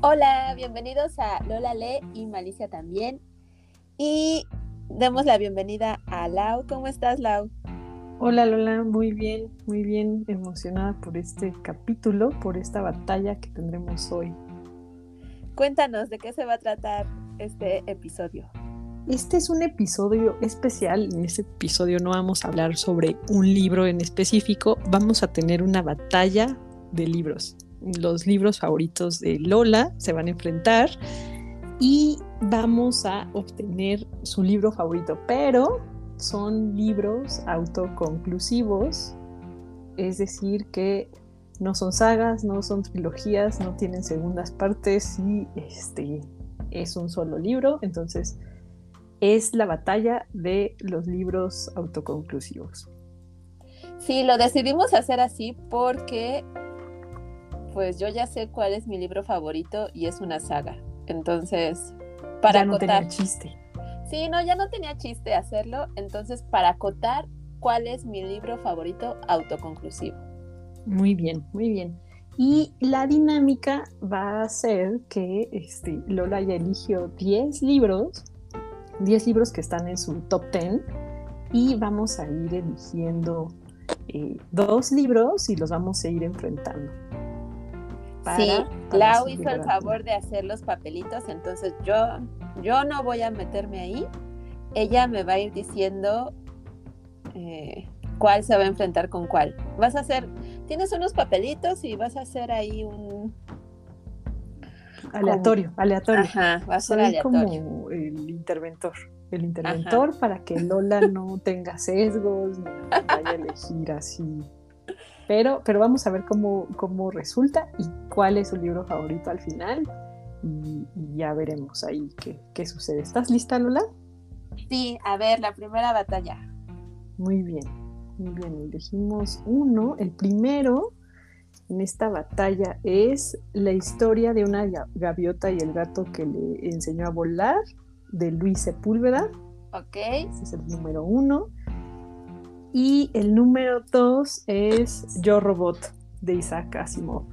Hola, bienvenidos a Lola Le y Malicia también. Y demos la bienvenida a Lau. ¿Cómo estás, Lau? Hola Lola, muy bien, muy bien emocionada por este capítulo, por esta batalla que tendremos hoy. Cuéntanos de qué se va a tratar este episodio. Este es un episodio especial. En este episodio no vamos a hablar sobre un libro en específico, vamos a tener una batalla de libros. Los libros favoritos de Lola se van a enfrentar y vamos a obtener su libro favorito, pero son libros autoconclusivos, es decir, que no son sagas, no son trilogías, no tienen segundas partes y este es un solo libro, entonces es la batalla de los libros autoconclusivos. Sí, lo decidimos hacer así porque pues yo ya sé cuál es mi libro favorito y es una saga. Entonces, para ya no tenía chiste. Sí, no, ya no tenía chiste hacerlo. Entonces, para acotar, ¿cuál es mi libro favorito autoconclusivo? Muy bien, muy bien. Y la dinámica va a ser que este, Lola ya eligió 10 libros, 10 libros que están en su top 10, y vamos a ir eligiendo eh, dos libros y los vamos a ir enfrentando. Sí, Lau hizo el favor de hacer los papelitos, entonces yo yo no voy a meterme ahí. Ella me va a ir diciendo eh, cuál se va a enfrentar con cuál. Vas a hacer, tienes unos papelitos y vas a hacer ahí un... Aleatorio, aleatorio. Ajá, va a ser aleatorio. como el interventor. El interventor para que Lola no tenga sesgos, ni vaya a elegir así. Pero, pero vamos a ver cómo, cómo resulta y cuál es su libro favorito al final y, ya veremos ahí qué, sucede. ¿Estás lista, Lola? Sí, a ver, la primera batalla. Muy bien, muy bien. Elegimos uno. El primero en esta batalla es la historia de una gaviota y el gato que le enseñó a volar, de Luis Sepúlveda. Ok. Ese es el número uno. Y el número dos es Yo Robot, de Isaac Asimov.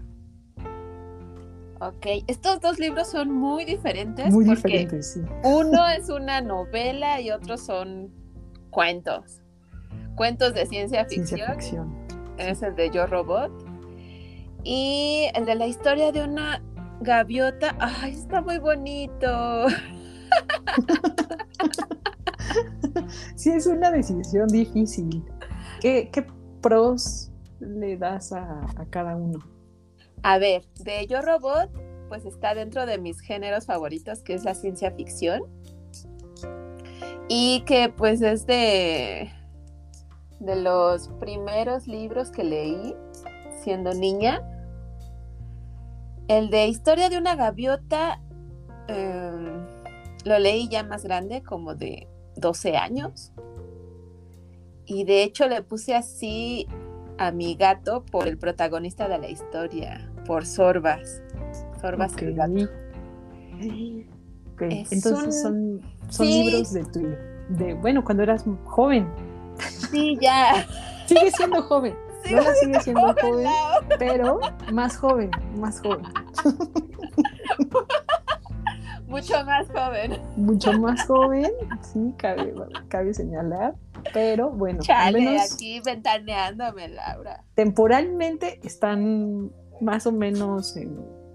Ok, estos dos libros son muy diferentes. Muy diferentes, sí. Uno es una novela y otro son cuentos. Cuentos de ciencia ficción. Ciencia ficción. Es el de Yo Robot. Y el de la historia de una gaviota. Ay, está muy bonito. sí, es una decisión difícil. ¿Qué, pros le das a cada uno? A ver, de Yo Robot, pues está dentro de mis géneros favoritos, que es la ciencia ficción. Y que pues es de, de los primeros libros que leí siendo niña. El de Historia de una gaviota em, lo leí ya más grande, como de 12 años. Y de hecho le puse así a mi gato por el protagonista de la historia por Sorbas. Sorbas okay. Entonces son, son libros de tu, de, bueno, cuando eras joven. Sí, ya. sigue siendo joven. Sigo sigue siendo joven, pero más joven, más joven. Mucho más joven. Mucho más joven, sí, cabe, cabe señalar. Pero bueno, Chale, al menos aquí ventaneándome, Laura. Temporalmente están más o menos en,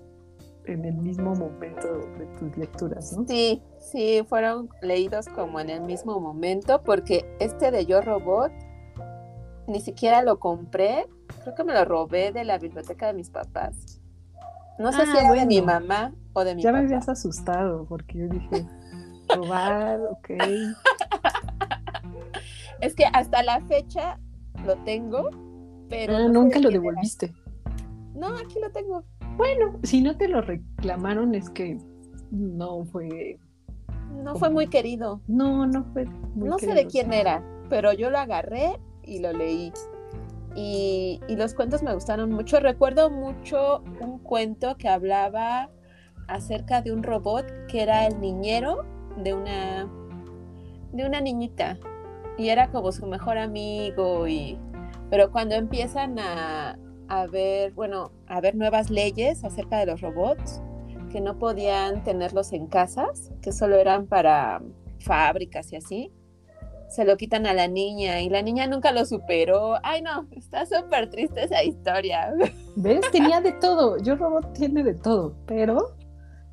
el mismo momento de tus lecturas, ¿no? Sí, sí, fueron leídos como en el mismo momento, porque este de Yo Robot ni siquiera lo compré, creo que me lo robé de la biblioteca de mis papás. No sé si ah, era de mi mamá o de mi ya papá. Ya me habías asustado, porque yo dije, robar, ok. Es que hasta la fecha lo tengo, pero... Ah, nunca lo devolviste. No, aquí lo tengo. Bueno, si no te lo reclamaron es que no fue... No fue muy querido. No, no fue muy No sé de quién era, pero yo lo agarré y lo leí. Y, y, los cuentos me gustaron mucho. Recuerdo mucho un cuento que hablaba acerca de un robot que era el niñero de una de una niñita y era como su mejor amigo y pero cuando empiezan a, a ver, bueno, a ver nuevas leyes acerca de los robots, que no podían tenerlos en casas, que solo eran para fábricas y así. Se lo quitan a la niña y la niña nunca lo superó. Ay, no, está súper triste esa historia. ¿Ves? Tenía de todo. Yo Robot tiene de todo, pero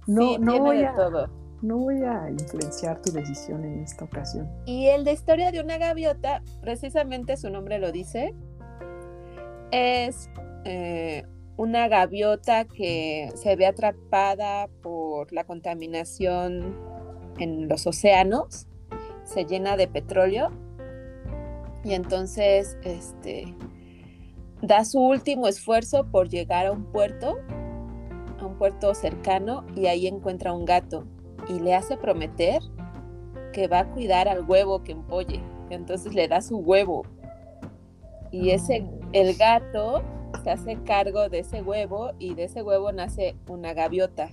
no, no voy a todo. No voy a influenciar tu decisión en esta ocasión. Y el de historia de una gaviota, precisamente su nombre lo dice, es eh, una gaviota que se ve atrapada por la contaminación en los océanos, se llena de petróleo y entonces este, da su último esfuerzo por llegar a un puerto, a un puerto cercano y ahí encuentra un gato y le hace prometer que va a cuidar al huevo que empolle. Entonces le da su huevo y ese ah. el gato se hace cargo de ese huevo y de ese huevo nace una gaviota.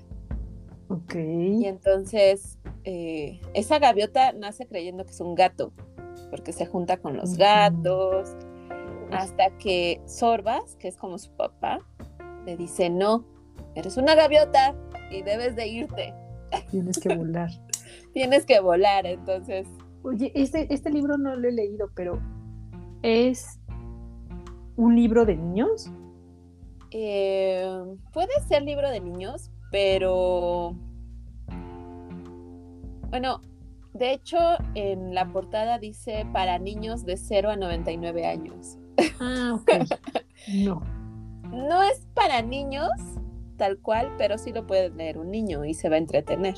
Ok. Y entonces eh, esa gaviota nace creyendo que es un gato, porque se junta con los gatos, hasta que Sorbas, que es como su papá, le dice, no, eres una gaviota y debes de irte. Tienes que volar. Tienes que volar, entonces. Oye, este, este libro no lo he leído, pero es un libro de niños? Eh, puede ser libro de niños, pero bueno, de hecho en la portada dice para niños de 0 a 99 años. Ah, ok. No. No es para niños tal cual, pero sí lo puede leer un niño y se va a entretener.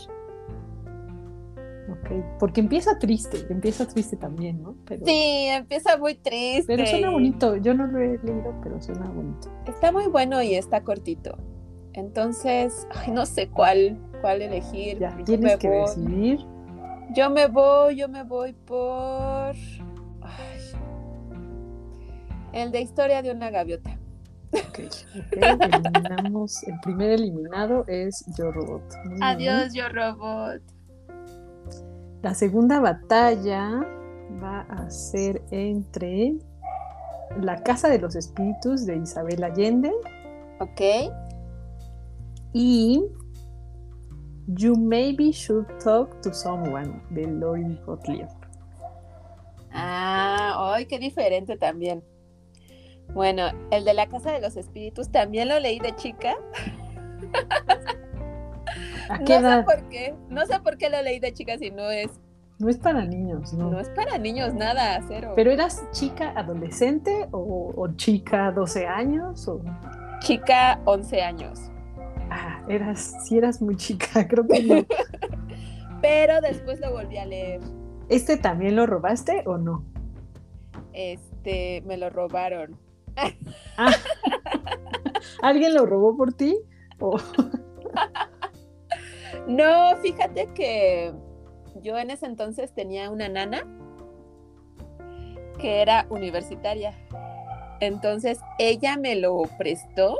Ok, porque empieza triste, empieza triste también, ¿no? Sí, empieza muy triste. Pero suena bonito, yo no lo he leído, pero suena bonito. Está muy bueno y está cortito. Entonces, no sé cuál, cuál elegir. Ya, tienes que decidir. Yo me voy, yo me voy por... el de historia de una gaviota. Ok, eliminamos. El primer eliminado es Yo Robot. Adiós, Yo Robot. La segunda batalla va a ser entre La Casa de los Espíritus de Isabel Allende. Ok. Y You Maybe Should Talk to Someone de Lori Gottlieb. Ah, ¡ay, qué diferente también! Bueno, el de la Casa de los Espíritus también lo leí de chica. no sé por qué, no sé por qué lo leí de chica si no es. No es para niños, ¿no? No es para niños, nada, cero. ¿Pero eras chica adolescente o, chica 12 años? O... Chica 11 años. Ah, eras, sí eras muy chica, creo que no. Pero después lo volví a leer. ¿Este también lo robaste o no? Este, me lo robaron. ¿Alguien lo robó por ti? No, fíjate que yo en ese entonces tenía una nana que era universitaria. Entonces ella me lo prestó,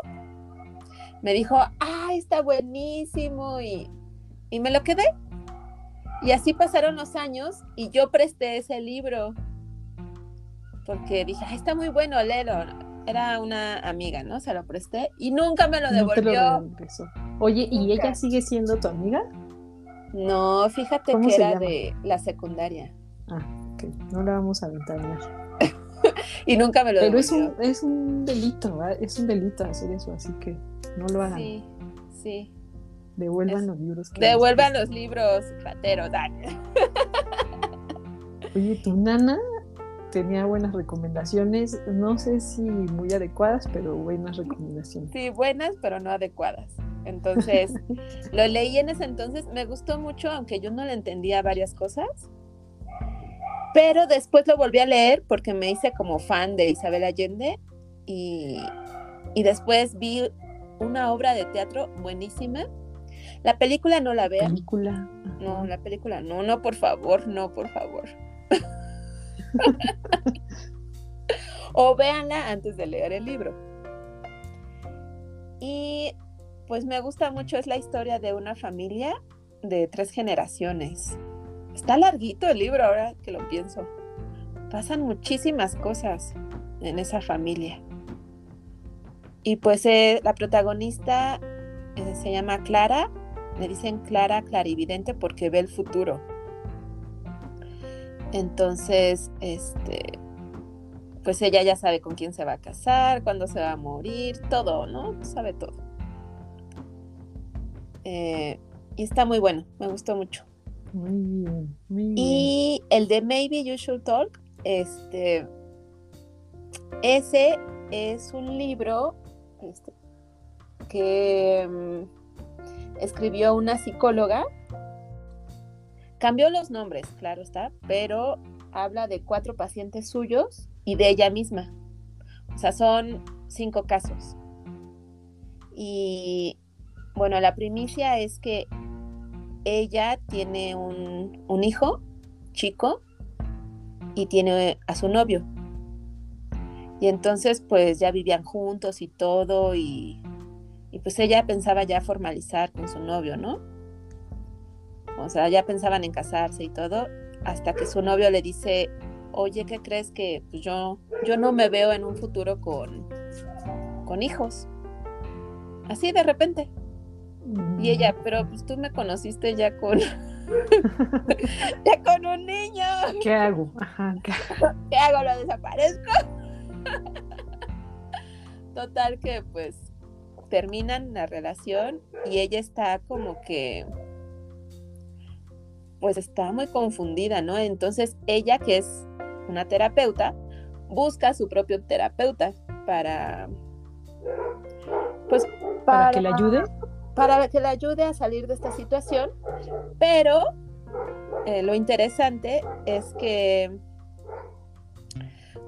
me dijo, ah, está buenísimo y, y me lo quedé. Y así pasaron los años y yo presté ese libro porque dije, ah, está muy bueno, léelo. Era una amiga, ¿no? Se lo presté y nunca me lo devolvió. Oye, ¿y ella sigue siendo tu amiga? No, fíjate que era de la secundaria. Ah, ok. No la vamos a ventanear. y nunca me lo Pero es un, es un delito, es un delito hacer eso, así que no lo hagan. Sí, sí. Devuelvan los libros. devuelvan los libros, rateros. Oye, tu nana tenía buenas recomendaciones, no sé si muy adecuadas, pero buenas recomendaciones. Sí, buenas, pero no adecuadas. Entonces, lo leí en ese entonces, me gustó mucho, aunque yo no le entendía varias cosas. Pero después lo volví a leer porque me hice como fan de Isabel Allende y, y después vi una obra de teatro buenísima. La película no la veo. película? No, la película no, no, por favor, no, por favor. O véanla antes de leer el libro. Y pues me gusta mucho, es la historia de una familia de tres generaciones. Está larguito el libro ahora que lo pienso. Pasan muchísimas cosas en esa familia. Y pues eh, la protagonista eh, se llama Clara le dicen Clara clarividente porque ve el futuro. Entonces, este, pues ella ya sabe con quién se va a casar, cuándo se va a morir, todo, ¿no? Sabe todo. Eh, y está muy bueno, me gustó mucho. Muy bien, muy bien. Y el de Maybe You Should Talk, este, ese es un libro este, que mm, escribió una psicóloga. Cambió los nombres, claro está, pero habla de cuatro pacientes suyos y de ella misma. O sea, son cinco casos. Y bueno, la primicia es que ella tiene un, un hijo chico y tiene a su novio. Y entonces pues ya vivían juntos y todo y, y, pues ella pensaba ya formalizar con su novio, ¿no? O sea, ya pensaban en casarse y todo, hasta que su novio le dice, oye, ¿qué crees que pues, yo, yo no me veo en un futuro con, con hijos? Así de repente. Y ella, mm. pero pues tú me conociste ya con ya con un niño. ¿Qué hago? Ajá, ¿qué, ¿Qué hago? ¿Lo desaparezco? Total que pues terminan la relación y ella está como que pues está muy confundida, ¿no? Entonces ella que es una terapeuta busca a su propio terapeuta para pues para, que le ayude para que le ayude a salir de esta situación, pero eh, lo interesante es que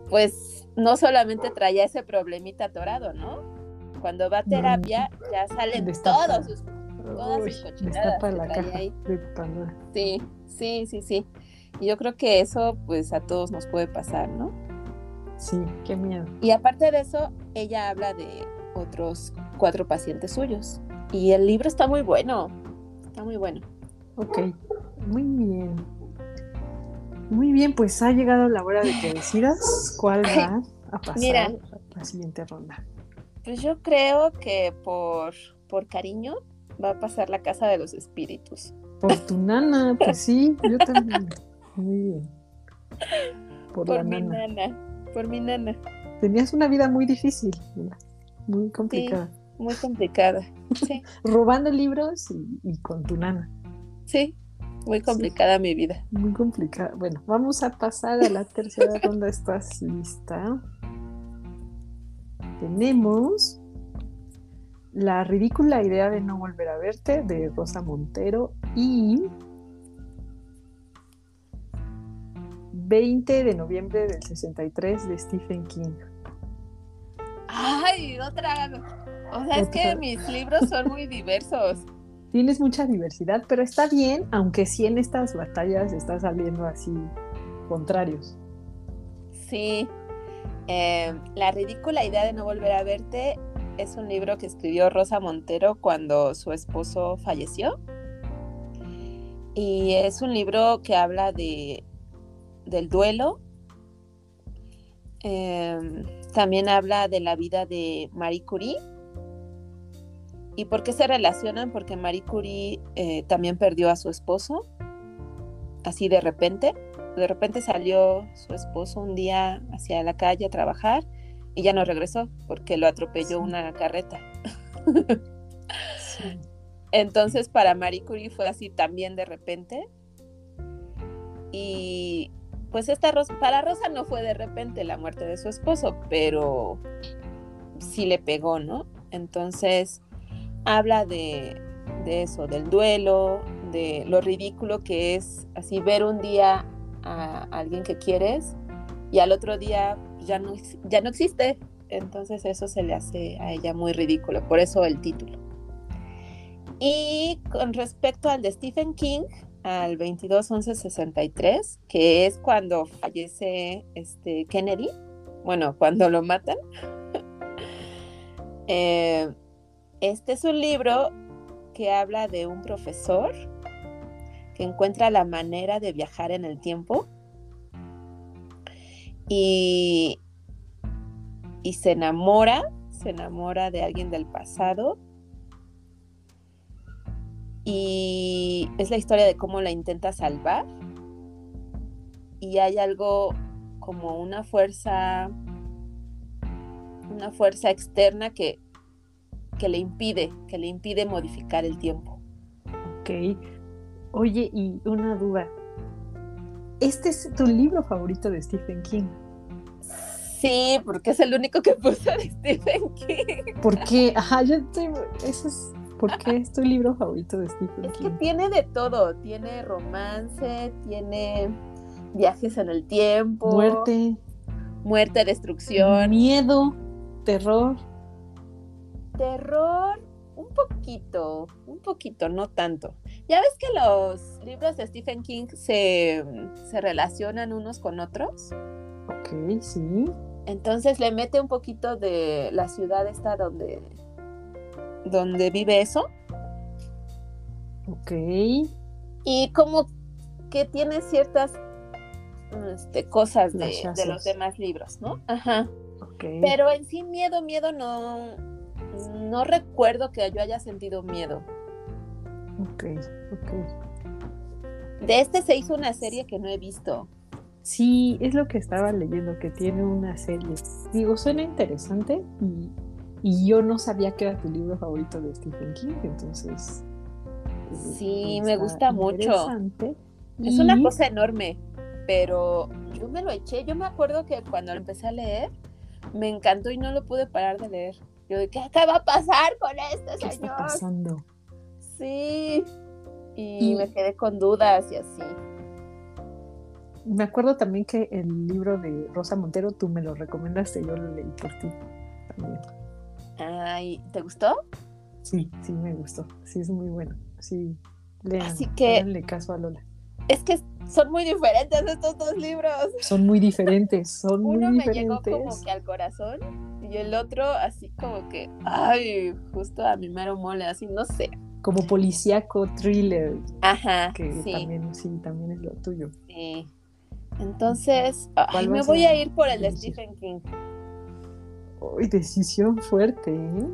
pues no solamente traía ese problemita atorado, ¿no? Cuando va a terapia ya salen todos sus, todas sus cochinadas la caja Sí, sí, sí, sí. Y yo creo que eso pues a todos nos puede pasar, ¿no? Sí, qué miedo. Y aparte de eso, ella habla de otros cuatro pacientes suyos. Y el libro está muy bueno, está muy bueno. Ok, muy bien. Muy bien, pues ha llegado la hora de que decidas cuál va a pasar a la siguiente ronda. Pues yo creo que por, por cariño va a pasar la casa de los espíritus. Por tu nana, pues sí, yo también. Muy bien. Por, mi nana. Por mi nana. Tenías una vida muy difícil, muy complicada. muy complicada. Sí. Robando libros y, y con tu nana. Sí, muy complicada mi vida. Muy complicada. Bueno, vamos a pasar a la tercera ronda. ¿Estás lista? Tenemos La ridícula idea de no volver a verte de Rosa Montero y 20 de noviembre del 63 de Stephen King. Ay, otra. O sea, es que mis libros son muy diversos tienes mucha diversidad, pero está bien, aunque sí en estas batallas está saliendo así contrarios. Sí, em, La ridícula idea de no volver a verte es un libro que escribió Rosa Montero cuando su esposo falleció. Y es un libro que habla de, del duelo. Em, también habla de la vida de Marie Curie ¿Y por qué se relacionan? Porque Marie Curie eh, también perdió a su esposo, así de repente. De repente salió su esposo un día hacia la calle a trabajar y ya no regresó porque lo atropelló una carreta. Entonces para Marie Curie fue así también de repente. Y pues esta Rosa, para Rosa no fue de repente la muerte de su esposo, pero sí le pegó, ¿no? Entonces habla de, eso, del duelo, de lo ridículo que es así ver un día a alguien que quieres y al otro día ya no, ya no existe. Entonces eso se le hace a ella muy ridículo, por eso el título. Y con respecto al de Stephen King, al 22-11-63, que es cuando fallece este Kennedy, bueno, cuando lo matan, eh, este es un libro que habla de un profesor que encuentra la manera de viajar en el tiempo y, y se enamora, se enamora de alguien del pasado y es la historia de cómo la intenta salvar y hay algo como una fuerza una fuerza externa que, que le impide, que le impide modificar el tiempo. Ok. Oye, y una duda. ¿Este es tu libro favorito de Stephen King? Sí, porque es el único que puse de Stephen King. ¿Por qué? Ajá, yo estoy. Eso es. ¿Por qué es tu libro favorito de Stephen Es King? que tiene de todo. Tiene romance, tiene viajes en el tiempo, Muerte, muerte, destrucción, miedo, terror. terror, un poquito, un poquito, no tanto. Ya ves que los libros de Stephen King se, se relacionan unos con otros. Ok, sí. Entonces le mete un poquito de la ciudad esta donde, donde vive eso. Ok. Y como que tiene ciertas este, cosas de, de los demás libros, ¿no? Ajá. Ok. Pero en sí miedo, miedo no, no recuerdo que yo haya sentido miedo. Ok, ok. De este se hizo una serie que no he visto. Sí, es lo que estaba leyendo, que tiene una serie. Digo, suena interesante y, y yo no sabía que era tu libro favorito de Stephen King, entonces. eh, Sí, está me gusta mucho. Es Y- una cosa enorme, pero yo me lo eché. Yo me acuerdo que cuando lo empecé a leer, me encantó y no lo pude parar de leer. Yo de, ¿qué, va a pasar con este ¿Qué está pasando? Sí. Y, Y- me quedé con dudas y así. Me acuerdo también que el libro de Rosa Montero tú me lo recomendaste, yo lo leí por ti también. Ay, ¿te gustó? Sí, sí, me gustó. Sí, es muy bueno. Sí, lean, Así que- háganle caso a Lola. Es que son muy diferentes estos dos libros. Son muy diferentes, son muy Uno me llegó diferentes. como que al corazón y el otro así como que, ay, justo a mi mero mole, así, no sé. Como policíaco, thriller, Ajá, que sí, también, sí, también es lo tuyo. sí. Entonces, ay, ¿Cuál me voy a a ir por el de? Stephen King. Uy, decisión fuerte, ¿eh?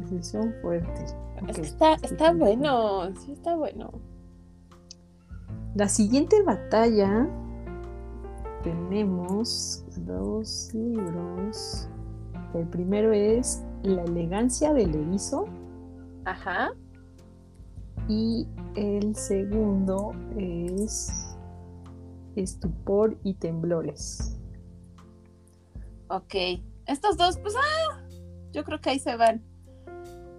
Decisión fuerte. Es Ok, que está, está bueno, sí está bueno. La siguiente batalla tenemos dos libros. El primero es La elegancia del erizo Ajá. Y el segundo es Estupor y temblores. Ok. Estos dos, pues, ah, yo creo que ahí se van.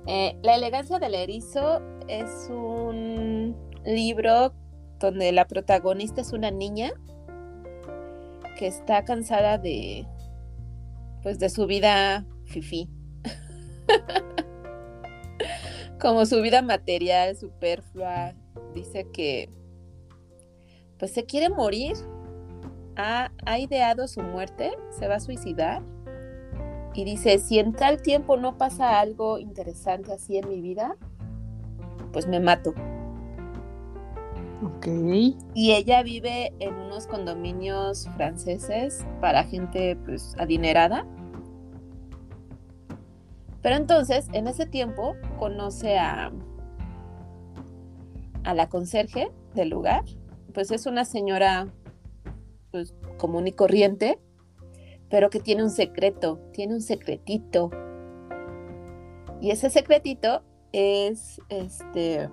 Eh, La elegancia del erizo es un libro donde la protagonista es una niña que está cansada de, pues, de su vida fifí. Como su vida material, superflua. Dice que, pues, se quiere morir ha, ha ideado su muerte, se va a suicidar y dice, si en tal tiempo no pasa algo interesante así en mi vida, pues me mato. Ok. Y ella vive en unos condominios franceses para gente pues adinerada. Pero entonces, en ese tiempo, conoce a, a la conserje del lugar. Pues es una señora pues, común y corriente, pero que tiene un secreto, tiene un secretito. Y ese secretito es este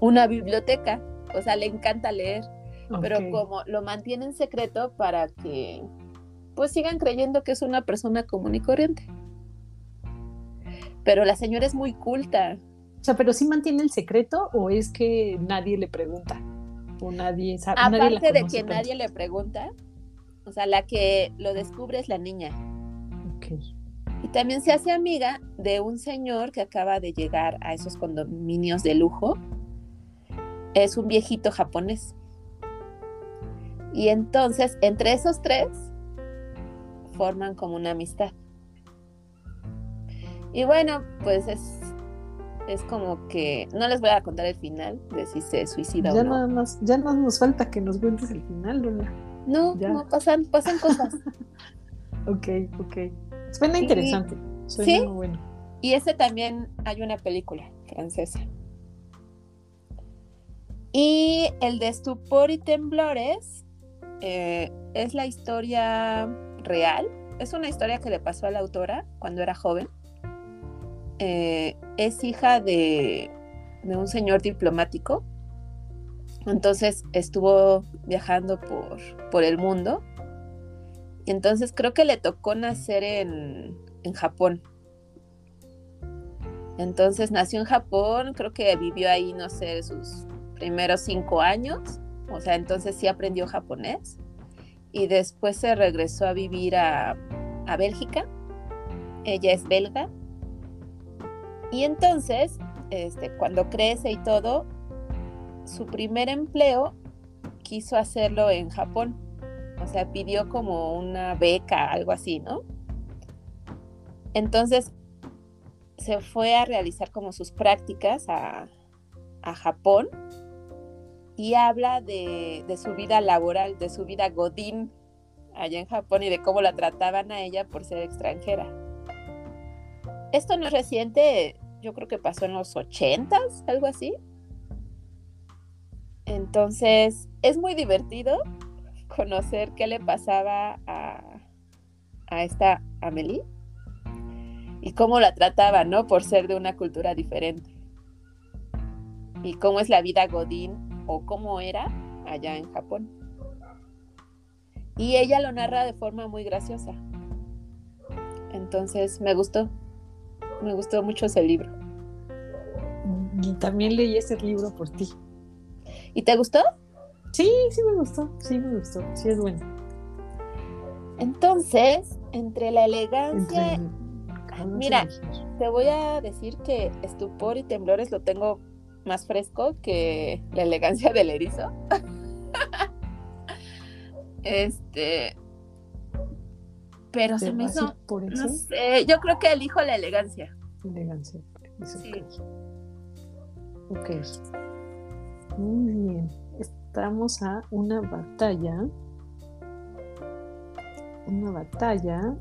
una biblioteca. O sea, le encanta leer, pero como lo mantiene en secreto para que pues sigan creyendo que es una persona común y corriente. Pero la señora es muy culta. O sea, pero sí mantiene el secreto o es que nadie le pregunta o nadie sabe. nadie Aparte de que tanto? nadie le pregunta, o sea, la que lo descubre es la niña. Ok. Y también se hace amiga de un señor que acaba de llegar a esos condominios de lujo. Es un viejito japonés. Y entonces, entre esos tres, forman como una amistad. Y bueno, pues es, es como que no les voy a contar el final de si se suicida Ya o no. nada más, ya no nos falta que nos cuentes el final, Lola. No, ya. no pasan, pasan cosas. Ok, ok. Suena interesante. Suena Sí. muy bueno. y ese también hay una película francesa. Y el de Estupor y Temblores eh, es la historia real. Es una historia que le pasó a la autora cuando era joven. Eh, es hija de, un señor diplomático. Entonces estuvo viajando por, el mundo. Y entonces creo que le tocó nacer en Japón. Entonces nació en Japón, creo que vivió ahí, no sé, sus primeros cinco años, o sea, entonces sí aprendió japonés y después se regresó a vivir a, Bélgica. Ella es belga. Y entonces, este, cuando crece y todo, su primer empleo quiso hacerlo en Japón. O sea, pidió como una beca, algo así, ¿no? Entonces, se fue a realizar como sus prácticas a, a Japón y habla de, su vida laboral, de su vida godín allá en Japón y de cómo la trataban a ella por ser extranjera. Esto no es reciente, yo creo que pasó en los ochentas, algo así. Entonces, es muy divertido conocer qué le pasaba a, a esta Amelie y cómo la trataba, ¿no? Por ser de una cultura diferente. Y cómo es la vida godín o cómo era allá en Japón. Y ella lo narra de forma muy graciosa. Entonces me gustó, me gustó mucho ese libro. Y también leí ese libro por ti. ¿Y te gustó? Sí, sí me gustó, sí me gustó, sí es bueno. Entonces, entre la elegancia... Mira, te voy a decir que estupor y temblores lo tengo más fresco que la elegancia del erizo. este. Pero se me hizo. Por eso? No sé, yo creo que elijo la elegancia. Elegancia. Sí. ok. Muy bien. Estamos a una batalla. Una batalla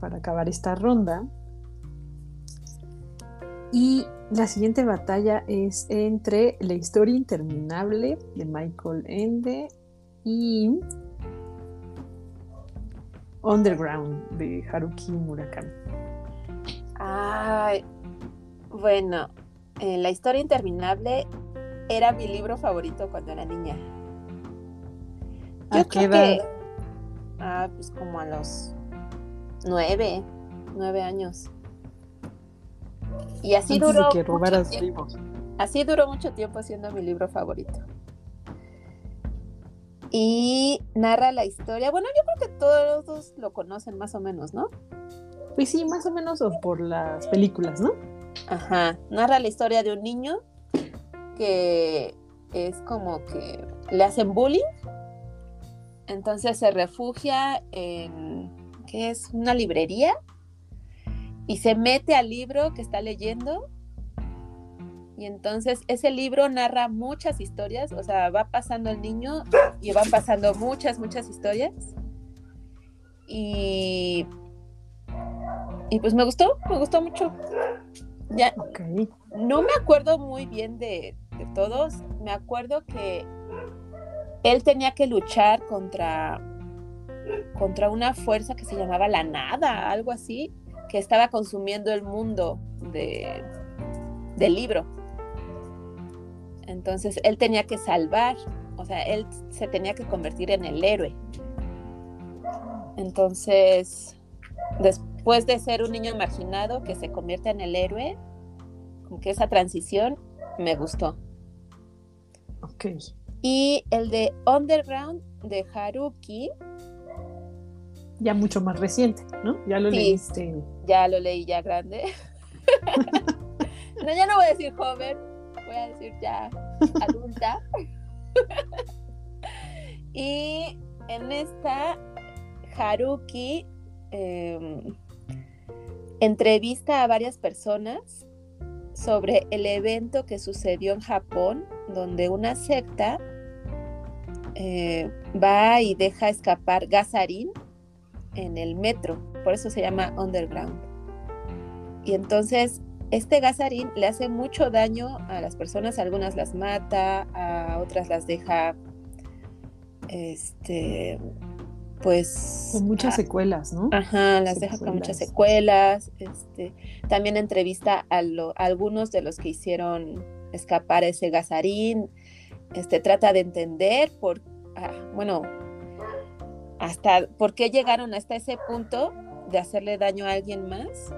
para acabar esta ronda. Y la siguiente batalla es entre La historia interminable de Michael Ende y Underground de Haruki Murakami. Ay, bueno, eh, La historia interminable era mi libro favorito cuando era niña. ¿A qué edad? ah, pues como a los nueve, nueve años. Y así duró. que robaras libros. Así duró mucho tiempo siendo mi libro favorito. Y narra la historia. Bueno, yo creo que todos lo conocen más o menos, ¿no? Pues sí, más o menos o por las películas, ¿no? Ajá. Narra la historia de un niño que es como que le hacen bullying. Entonces se refugia en. ¿Qué es? Una librería y se mete al libro que está leyendo y entonces ese libro narra muchas historias, o sea, va pasando el niño y van pasando muchas, muchas historias. Y, y pues me gustó, me gustó mucho. Ya, No me acuerdo muy bien de, de todos, me acuerdo que él tenía que luchar contra, contra una fuerza que se llamaba la nada, algo así, que estaba consumiendo el mundo de, del libro. Entonces él tenía que salvar, o sea, él se tenía que convertir en el héroe. Entonces, después de ser un niño marginado que se convierte en el héroe, con que esa transición me gustó. Ok. Y el de Underground de Haruki, ya mucho más reciente, ¿no? Ya lo leíste. Ya lo leí ya grande. no, ya no voy a decir joven, voy a decir ya adulta. y en esta, Haruki em, entrevista a varias personas sobre el evento que sucedió en Japón, donde una secta eh, va y deja escapar gasarín en el metro, por eso se llama Underground. Y entonces este gasarín le hace mucho daño a las personas, algunas las mata, a otras las deja, este, pues... Con muchas secuelas, ¿no? Ajá, las deja con muchas secuelas. Este, también entrevista a, algunos de los que hicieron escapar ese gasarín. Este, trata de entender por, ah, bueno, hasta por qué llegaron hasta ese punto de hacerle daño a alguien más.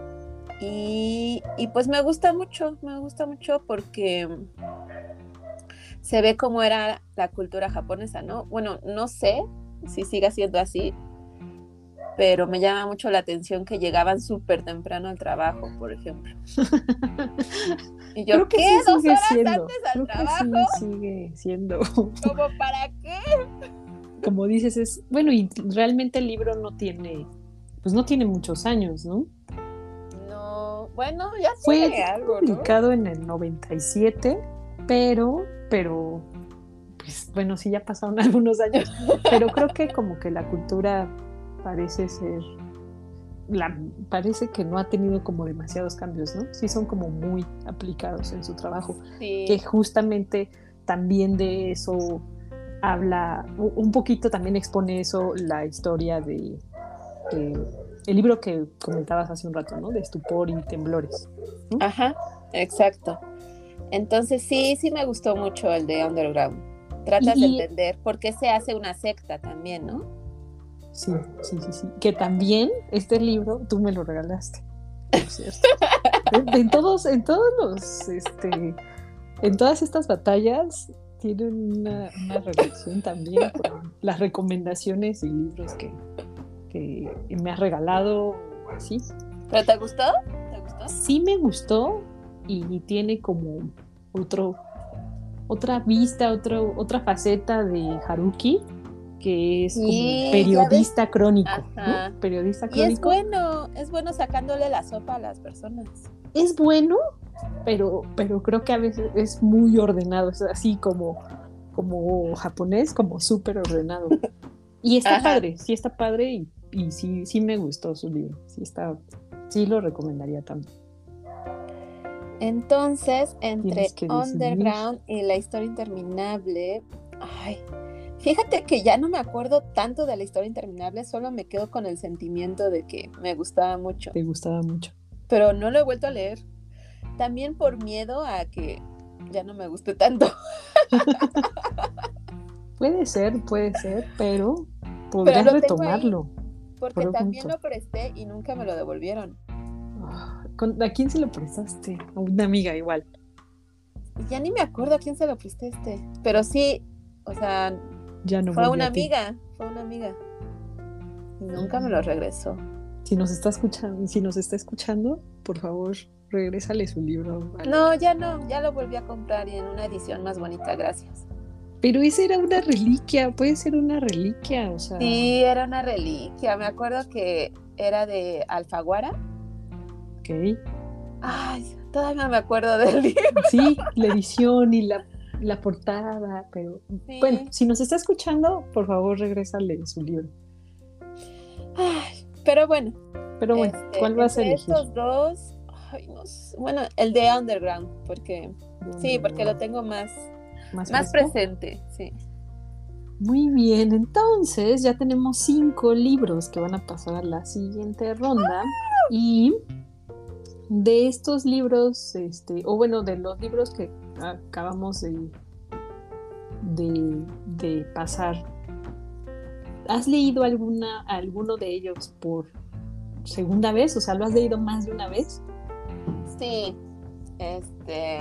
Y, y, pues me gusta mucho, me gusta mucho porque se ve cómo era la cultura japonesa, ¿no? Bueno, no sé si siga siendo así, pero me llama mucho la atención que llegaban súper temprano al trabajo, por ejemplo. Y yo, Creo que ¿qué? ¿Dos horas siendo. antes al Creo trabajo? Que sí sigue siendo. ¿Cómo para qué? Como dices, es, bueno, y realmente el libro no tiene, pues no tiene muchos años, ¿no? No, bueno, ya Fue publicado en el 97, pero, pero pues, bueno, sí ya pasaron algunos años, pero creo que como que la cultura parece ser, la, parece que no ha tenido como demasiados cambios, ¿no? Sí son como muy aplicados en su trabajo, que justamente también de eso habla, un poquito también expone eso la historia de, el libro que comentabas hace un rato, ¿no? De estupor y temblores. Ajá, exacto. Entonces sí, sí me gustó mucho el de Underground. Tratas de entender por qué se hace una secta también, ¿no? Sí, sí, sí, sí. Que también este libro tú me lo regalaste. cierto. en, todos, en todos los, este, en todas estas batallas tienen una, relación también con las recomendaciones y libros que, que me has regalado, así. ¿Pero te gustó? ¿Te gustó? Sí me gustó y tiene como otro otra vista, otro, otra faceta de Haruki, que es como periodista crónico. Periodista crónico. Y es bueno, es bueno sacándole la sopa a las personas. Es bueno, pero, pero creo que a veces es muy ordenado, es así como, como japonés, como súper ordenado. Y está padre, sí está padre y, y sí, sí me gustó su libro, sí está, sí lo recomendaría también. Entonces, entre Underground y la historia interminable, ay, fíjate que ya no me acuerdo tanto de la historia interminable, solo me quedo con el sentimiento de que me gustaba mucho. Te gustaba mucho. Pero no lo he vuelto a leer. También por miedo a que ya no me guste tanto. puede ser, puede ser, pero podrías retomarlo. porque también lo presté y nunca me lo devolvieron. ¿A quién se lo prestaste? A una amiga igual. Ya ni me acuerdo a quién se lo prestaste. Pero sí, o sea, ya no fue una amiga, fue una amiga. Y nunca me lo regresó. Si nos está escuchando, si nos está escuchando, por favor, regrésale su libro. No, ya no, ya lo volví a comprar y en una edición más bonita, gracias. Pero esa era una reliquia, puede ser una reliquia, o sea. Sí, era una reliquia. Me acuerdo que era de Alfaguara Ay, todavía me acuerdo del libro. Sí, la edición y la, la portada, pero bueno, si nos está escuchando, por favor, regrésale su libro. Ay, pero bueno. Pero bueno, este, ¿cuál va a ser? Estos dos, ay, no sé. bueno, el de Underground, porque sí, porque lo tengo más, más, más presente, sí. Muy bien, entonces ya tenemos cinco libros que van a pasar a la siguiente ronda y de estos libros, este, o bueno, de los libros que acabamos de, de, pasar, ¿has leído alguna, alguno de ellos por segunda vez? O sea, ¿lo has leído más de una vez? Sí, este...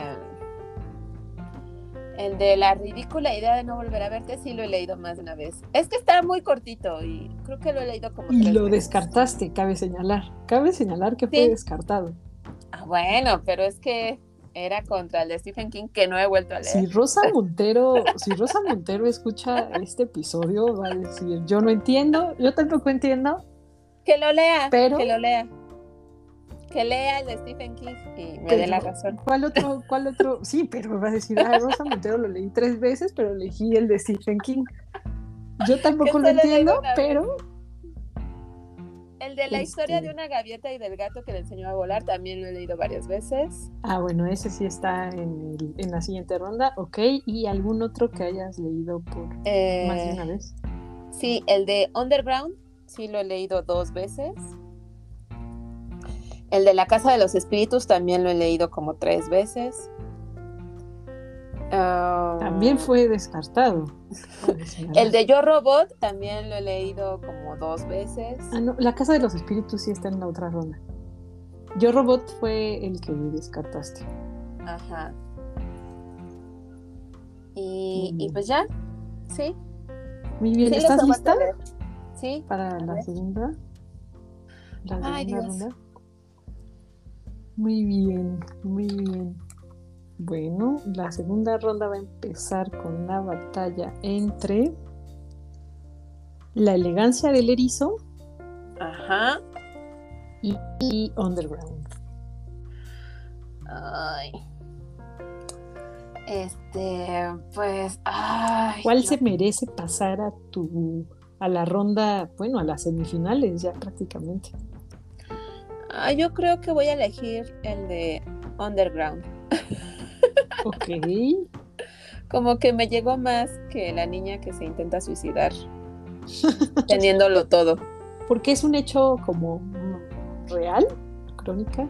El de la ridícula idea de no volver a verte, sí lo he leído más de una vez. Es que está muy cortito y creo que lo he leído como. Y lo descartaste, cabe señalar. Cabe señalar que fue descartado. Bueno, pero es que era contra el de Stephen King que no he vuelto a leer. Si Rosa Montero, si Rosa Montero escucha este episodio, va a decir, yo no entiendo, yo tampoco entiendo. Que lo lea, pero... que lo lea. Que lea el de Stephen King y me dé la razón. ¿Cuál otro? ¿Cuál otro? Sí, pero va a decir, ah, Rosa Montero lo leí tres veces, pero elegí el de Stephen King. Yo tampoco lo entiendo, pero El de la historia Este- de una gaviota y del gato que le enseñó a volar también lo he leído varias veces. Ah, bueno, ese sí está en, el- en la siguiente ronda, ok. ¿Y algún otro que hayas leído por más de Eh, una vez? sí, el de Underground, sí lo he leído dos veces. El de la Casa de los Espíritus también lo he leído como tres veces. También fue descartado. El de Yo Robot también lo he leído como dos veces. Ah, no, la Casa de los Espíritus sí está en la otra ronda. Yo Robot fue el que descartaste. Ajá. Y, bien. pues ya, sí. Muy bien, sí, ¿estás lista. Sí. para la segunda? La Ay, segunda Dios. ronda. Muy bien, muy bien. Bueno, la segunda ronda va a empezar con una batalla entre la elegancia del erizo Ajá. y, y Underground. Ay. Este, pues, ay. ¿Cuál no. se merece pasar a tu a la ronda, bueno, a las semifinales ya prácticamente? Ah, yo creo que voy a elegir el de Underground. Ok. Como que me llegó más que la niña que se intenta suicidar, teniéndolo todo. Porque es un hecho como mm, real, crónica.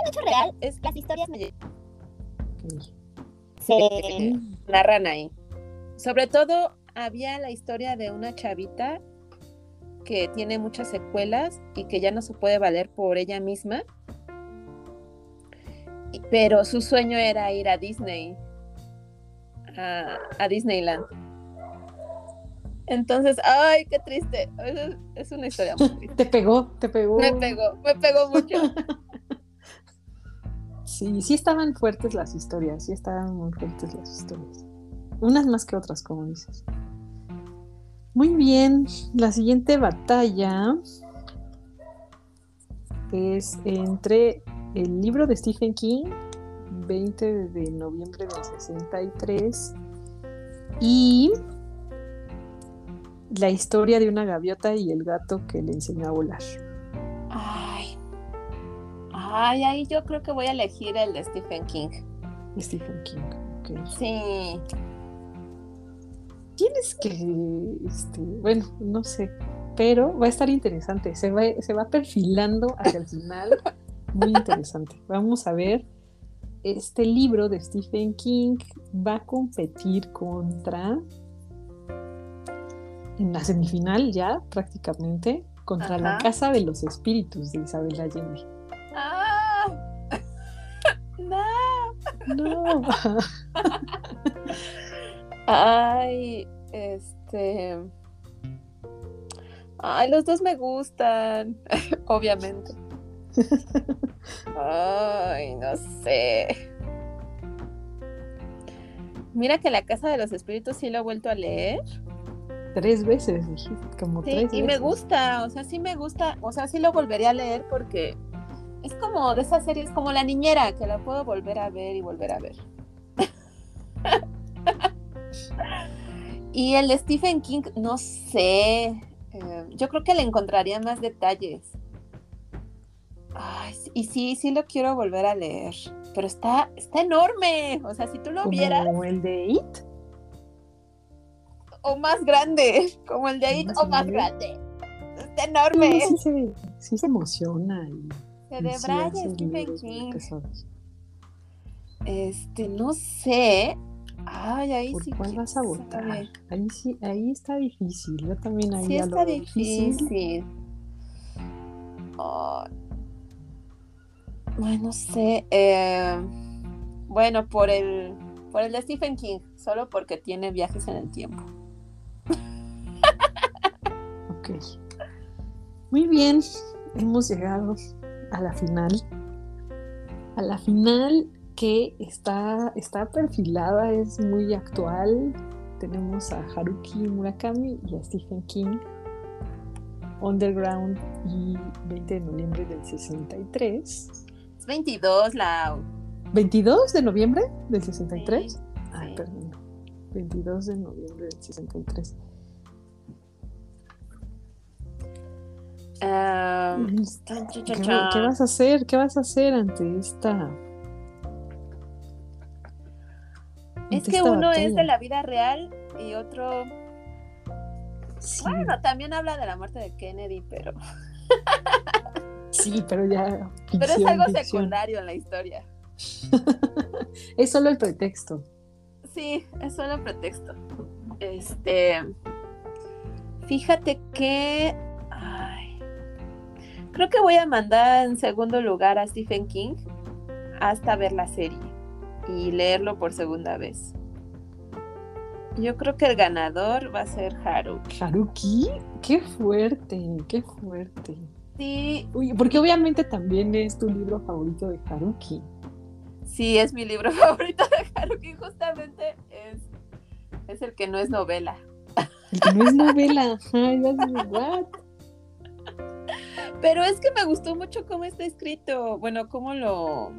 Un hecho real es las historias me se narran ahí. Sobre todo había la historia de una chavita que tiene muchas secuelas y que ya no se puede valer por ella misma. Pero su sueño era ir a Disney, a, a Disneyland. Entonces, ay, qué triste. Es, es una historia muy triste. Te pegó, te pegó. Me pegó, me pegó mucho. Sí, sí estaban fuertes las historias, sí estaban muy fuertes las historias. Unas más que otras, como dices. Muy bien, la siguiente batalla es entre el libro de Stephen King, 20 de noviembre del 63, y la historia de una gaviota y el gato que le enseñó a volar. Ay. Ay, ahí yo creo que voy a elegir el de Stephen King. Stephen King. ok. Sí. Tienes que, este, bueno, no sé, pero va a estar interesante, se va, se va perfilando hacia el final, muy interesante. Vamos a ver, este libro de Stephen King va a competir contra, en la semifinal ya prácticamente, contra la. Casa de los Espíritus de Isabel Allende. ¡Ah! No. No, Ay, este. Ay, los dos me gustan, obviamente. Ay, no sé. Mira que la Casa de los Espíritus sí lo he vuelto a leer. tres veces, dijiste, como Sí, tres y me veces. gusta, o sea, sí me gusta, o sea, sí lo volvería a leer porque es como de esas series, como La Niñera, que la puedo volver a ver y volver a ver. y el de Stephen King, no sé, eh, yo creo que le encontraría más detalles. Ay, y sí, sí lo quiero volver a leer, pero está, está enorme, o sea, si tú lo vieras, Como el de It. o más grande, como el de It, Más o más grande. grande. Está enorme. Sí, se, sí se emociona y, Se y sí Stephen King. Este, no sé. Ay, ahí ¿Por sí. cuál vas a votar? Ahí sí, ahí está difícil. Yo también ahí Sí ya está lo difícil. Ay. Ay, no sé. eh, bueno, por el, por el de Stephen King, solo porque tiene viajes en el tiempo. Ok. Muy bien, hemos llegado a la final. A la final que está, está perfilada, es muy actual. Tenemos a Haruki Murakami y a Stephen King. Underground y 20 de noviembre del 63. Es 22, Lau. 22 de noviembre del 63. Sí, Ay, sí. perdón. 22 de noviembre del 63. Ah, ¿Qué, qué vas a hacer? ¿Qué vas a hacer ante esta? Es que uno es de la vida real y otro, Sí, bueno, también habla de la muerte de Kennedy, pero, sí, pero ya. pero es algo ficción. secundario en la historia. Es solo el pretexto. Sí, es solo pretexto. Este, fíjate que, ay, creo que voy a mandar en segundo lugar a Stephen King hasta ver la serie y leerlo por segunda vez. Yo creo que el ganador va a ser Haruki. Haruki, qué fuerte, qué fuerte. Sí, Uy, porque obviamente también es tu libro favorito de Haruki. sí, es mi libro favorito de Haruki, justamente es, es el que no es novela. El que no es novela. Ay, what? Pero es que me gustó mucho cómo está escrito, bueno, cómo lo,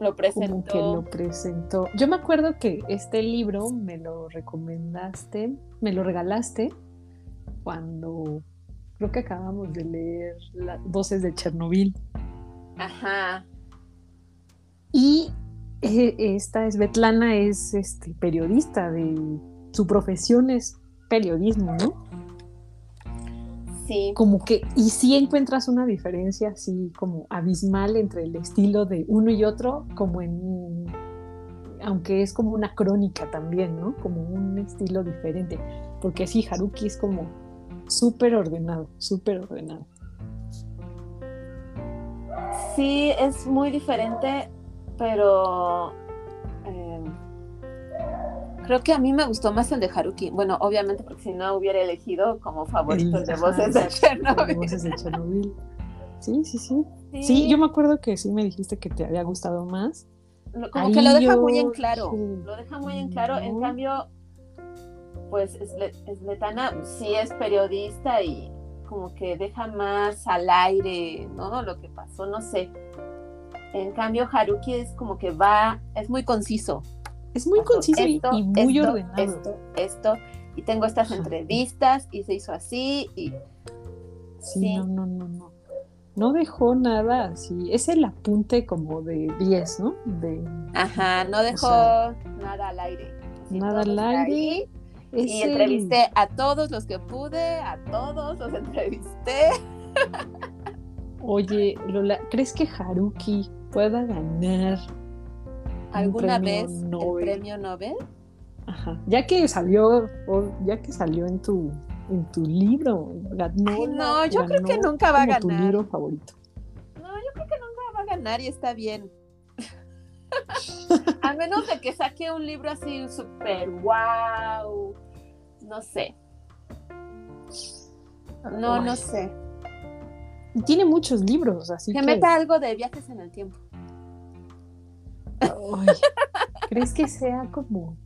lo presentó. Como que lo presentó. Yo me acuerdo que este libro me lo recomendaste, me lo regalaste cuando creo que acabamos de leer las voces de Chernobyl. Ajá. Y eh, esta Svetlana es este, periodista, de su profesión es periodismo, ¿no? Sí, Como que, y sí encuentras una diferencia así como abismal entre el estilo de uno y otro, como en, aunque es como una crónica también, ¿no? Como un estilo diferente, porque sí, Haruki es como súper ordenado, súper ordenado. sí, es muy diferente, pero creo que a mí me gustó más el de Haruki. Bueno, obviamente porque si no hubiera elegido como favorito el de voces de Chernobyl. voces de Chernobyl. Sí, sí, sí. Sí, yo me acuerdo que sí me dijiste que te había gustado más. Como Ahí que lo deja yo muy en claro. Lo deja muy en claro. En cambio, pues Sletana sí es periodista y como que deja más al aire, ¿no? Lo que pasó, no sé. En cambio, Haruki es como que va, es muy conciso. Es muy conciso y- esto, y muy esto, ordenado. Esto, esto, y tengo estas Ajá. entrevistas y se hizo así y Sí, Sí. no, no, no, no. No dejó nada así. Es el apunte como de 10, ¿no? De ajá, no dejó sea, nada al aire. Así, nada al aire. Y el- entrevisté a todos los que pude, a todos los entrevisté. Oye, Lola, ¿crees que Haruki pueda ganar ¿Alguna vez Nobel? el premio Nobel? Ajá. Ya que salió, ya que salió en tu, en tu libro, ganó Ay, la- no, yo creo que nunca va a como tu ganar. libro favorito. No, yo creo que nunca va a ganar y está bien. a menos de que saque un libro así súper wow. No sé. No, no sé. Tiene muchos libros, así Que que. meta algo de viajes en el tiempo. Ay, ¿Crees que sea como.?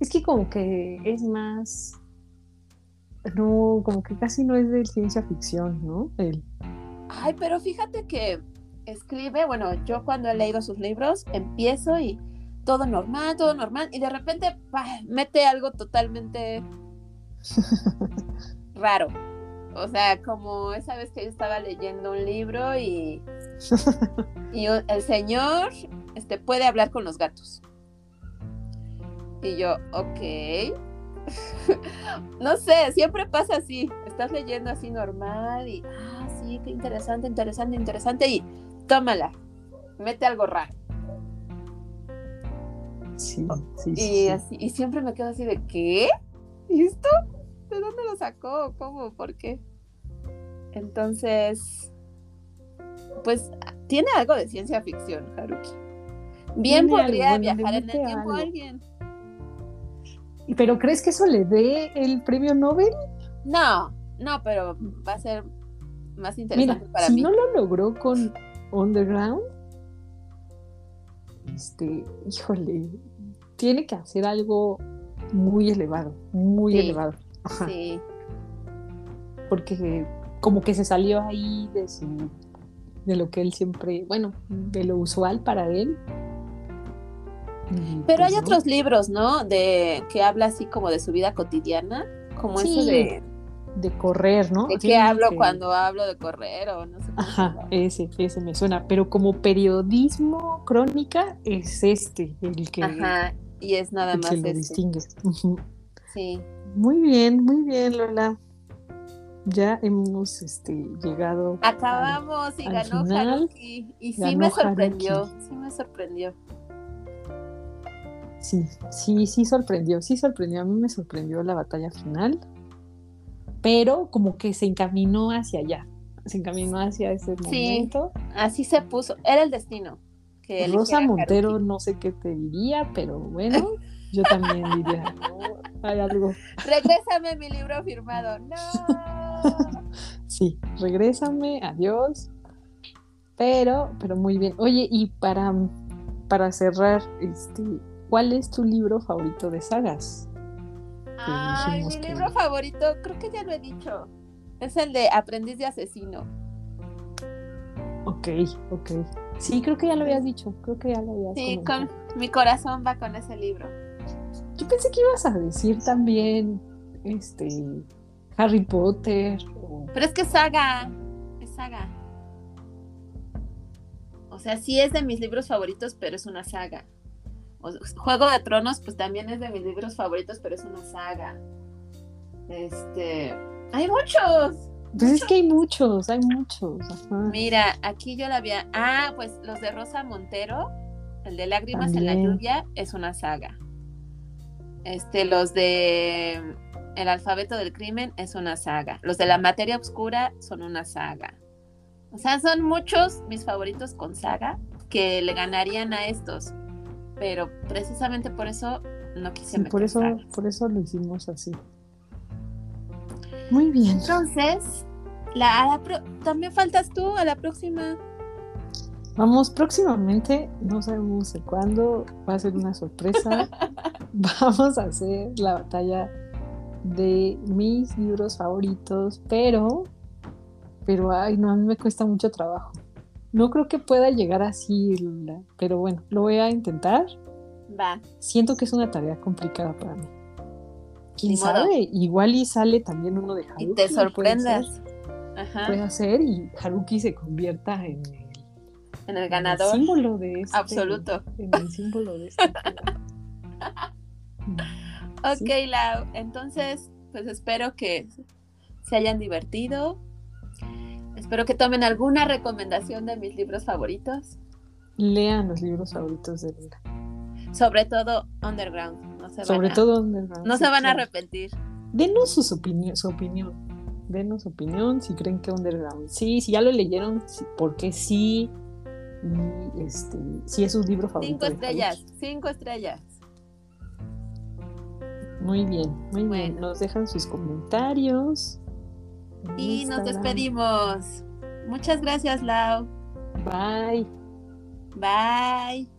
Es que como que es más. No, como que casi no es de ciencia ficción, ¿no? El- Ay, pero fíjate que escribe, bueno, yo cuando he leído sus libros empiezo y todo normal, todo normal, y de repente mete algo totalmente raro. O sea, como esa vez que yo estaba leyendo un libro y, y el señor este, puede hablar con los gatos. Y yo, ok. no sé, siempre pasa así. Estás leyendo así normal y, ah, sí, qué interesante, interesante, interesante. Y tómala, mete algo raro. Sí, sí, sí. Y, sí. así, y siempre me quedo así de, ¿qué? ¿Y esto? ¿De dónde lo sacó? ¿Cómo? ¿Por qué? Entonces, pues tiene algo de ciencia ficción, Haruki. Bien podría algo, viajar en el tiempo a alguien. ¿Y ¿Pero crees que eso le dé el premio Nobel? No, no, pero va a ser más interesante Mira, para si mí. no lo logró con Underground, este, híjole, tiene que hacer algo muy elevado, muy Sí. elevado. Ajá. Sí, porque como que se salió ahí de su de lo que él siempre, bueno, de lo usual para él. Pero pues, hay ¿no? otros libros, ¿no? De que habla así como de su vida cotidiana, como Sí, ese de de correr, ¿no? ¿de Sí, qué hablo que- cuando hablo de correr o no sé Ajá, ese, ese me suena. Pero como periodismo, crónica, es este el que, Ajá, y es nada el más que lo este. distingue. Ujú. Sí. Muy bien, muy bien, Lola. Ya hemos este, llegado. al- Acabamos y ganó Haruki. Y sí ganó me sorprendió, Haruki. sí me sorprendió. Sí, sí, sí sorprendió, sí sorprendió. A mí me sorprendió la batalla final, pero como que se encaminó hacia allá, se encaminó hacia ese Sí, momento. Así se puso, era el destino. Que Rosa Montero no sé qué te diría, pero bueno, yo también diría, no, hay algo. Regrésame mi libro firmado. No. Sí, regrésame, adiós. Pero, pero muy bien. Oye, y para, para cerrar, este, ¿cuál es tu libro favorito de sagas? Ay, mi que- libro favorito, creo que ya lo he dicho. Es el de Aprendiz de Asesino. Ok, ok. Sí, creo que ya lo habías dicho, creo que ya lo habías Sí, comentado. con mi corazón va con ese libro. Yo pensé que ibas a decir también, este, Harry Potter. o- Pero es que saga, es saga. O sea, sí es de mis libros favoritos, pero es una saga. O- Juego de Tronos, pues también es de mis libros favoritos, pero es una saga. Este, hay muchos. Pues es que hay muchos, hay muchos. ajá. Mira, aquí yo la había. Ah, pues los de Rosa Montero, el de Lágrimas en la lluvia, es una saga. Este, los de El alfabeto del crimen es una saga. Los de la materia oscura son una saga. O sea, son muchos mis favoritos con saga que le ganarían a estos. Pero precisamente por eso no quise Sí, meter por eso, por eso lo hicimos así. Muy bien. Entonces, la, a la pro- también faltas tú a la próxima. Vamos próximamente, no sabemos de cuándo, va a ser una sorpresa. Vamos a hacer la batalla de mis libros favoritos, pero, pero, ay, no, a mí me cuesta mucho trabajo. No creo que pueda llegar así, Lula, pero bueno, lo voy a intentar. Va. Siento que es una tarea complicada para mí. ¿Quién modo. sabe? Igual y sale también uno de Haruki. Y te sorprendas. Ajá. Puede ser y Haruki se convierta en el, en el en ganador. el símbolo de este, Absoluto. en el símbolo de este. Ok. Lau. Entonces, pues espero que se hayan divertido. Espero que tomen alguna recomendación de mis libros favoritos. Lean los libros favoritos de Lula. Sobre todo Underground. No se Sobre van a, todo Underground. no sí, se van a arrepentir. Denos sus opini- su opinión. Denos su opinión si creen que Underground. Sí, si ya lo leyeron, porque sí. Y este, sí es un libro favorito. Cinco estrellas. Cinco estrellas. Muy bien, muy bien. Nos dejan sus comentarios. Y nos despedimos. Muchas gracias, Lau. Bye. Bye.